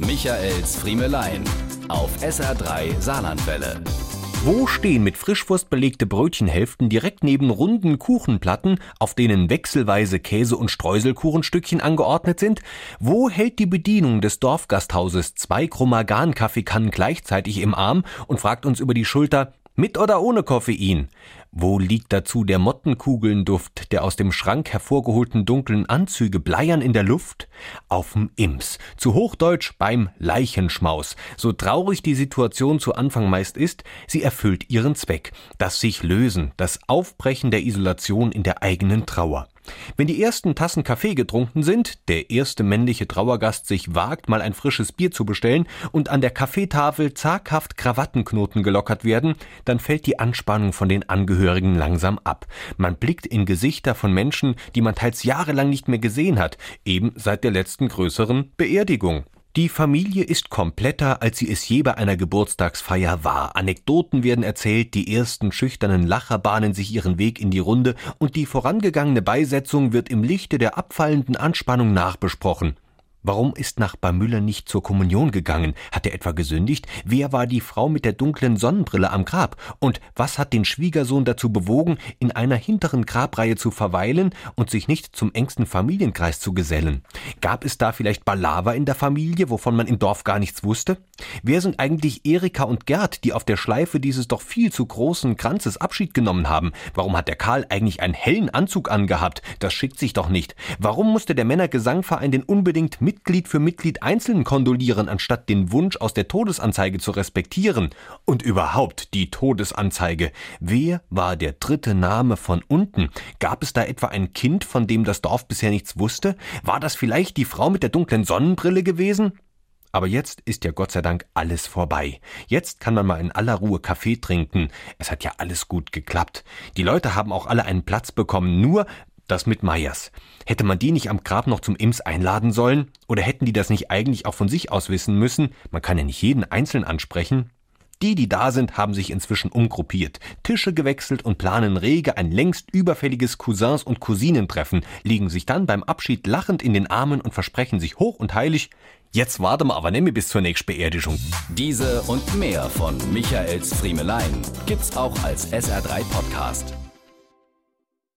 Michaels Friemelein auf SR3 Saarlandwelle. Wo stehen mit Frischwurst belegte Brötchenhälften direkt neben runden Kuchenplatten, auf denen wechselweise Käse- und Streuselkuchenstückchen angeordnet sind? Wo hält die Bedienung des Dorfgasthauses zwei Chromagan-Kaffeekannen gleichzeitig im Arm und fragt uns über die Schulter, mit oder ohne Koffein? Wo liegt dazu der Mottenkugelnduft der aus dem Schrank hervorgeholten dunklen Anzüge bleiern in der Luft? Auf'm Ims. Zu Hochdeutsch beim Leichenschmaus. So traurig die Situation zu Anfang meist ist, sie erfüllt ihren Zweck. Das sich lösen, das Aufbrechen der Isolation in der eigenen Trauer. Wenn die ersten Tassen Kaffee getrunken sind, der erste männliche Trauergast sich wagt, mal ein frisches Bier zu bestellen und an der Kaffeetafel zaghaft Krawattenknoten gelockert werden, dann fällt die Anspannung von den Angehörigen langsam ab. Man blickt in Gesichter von Menschen, die man teils jahrelang nicht mehr gesehen hat, eben seit der letzten größeren Beerdigung. Die Familie ist kompletter, als sie es je bei einer Geburtstagsfeier war. Anekdoten werden erzählt, die ersten schüchternen Lacher bahnen sich ihren Weg in die Runde und die vorangegangene Beisetzung wird im Lichte der abfallenden Anspannung nachbesprochen. Warum ist Nachbar Müller nicht zur Kommunion gegangen? Hat er etwa gesündigt? Wer war die Frau mit der dunklen Sonnenbrille am Grab? Und was hat den Schwiegersohn dazu bewogen, in einer hinteren Grabreihe zu verweilen und sich nicht zum engsten Familienkreis zu gesellen? Gab es da vielleicht Balaver in der Familie, wovon man im Dorf gar nichts wusste? Wer sind eigentlich Erika und Gerd, die auf der Schleife dieses doch viel zu großen Kranzes Abschied genommen haben? Warum hat der Karl eigentlich einen hellen Anzug angehabt? Das schickt sich doch nicht. Warum musste der Männergesangverein den unbedingt Mitglied für Mitglied einzeln kondolieren, anstatt den Wunsch aus der Todesanzeige zu respektieren? Und überhaupt die Todesanzeige. Wer war der dritte Name von unten? Gab es da etwa ein Kind, von dem das Dorf bisher nichts wusste? War das vielleicht die Frau mit der dunklen Sonnenbrille gewesen? Aber jetzt ist ja Gott sei Dank alles vorbei. Jetzt kann man mal in aller Ruhe Kaffee trinken. Es hat ja alles gut geklappt. Die Leute haben auch alle einen Platz bekommen, nur das mit Meyers. Hätte man die nicht am Grab noch zum Ims einladen sollen? Oder hätten die das nicht eigentlich auch von sich aus wissen müssen? Man kann ja nicht jeden einzeln ansprechen. Die, die da sind, haben sich inzwischen umgruppiert, Tische gewechselt und planen rege ein längst überfälliges Cousins- und Cousinentreffen, liegen sich dann beim Abschied lachend in den Armen und versprechen sich hoch und heilig, jetzt warten wir aber nämlich bis zur nächsten Beerdigung. Diese und mehr von Michaels Friemelein gibt's auch als SR3 Podcast.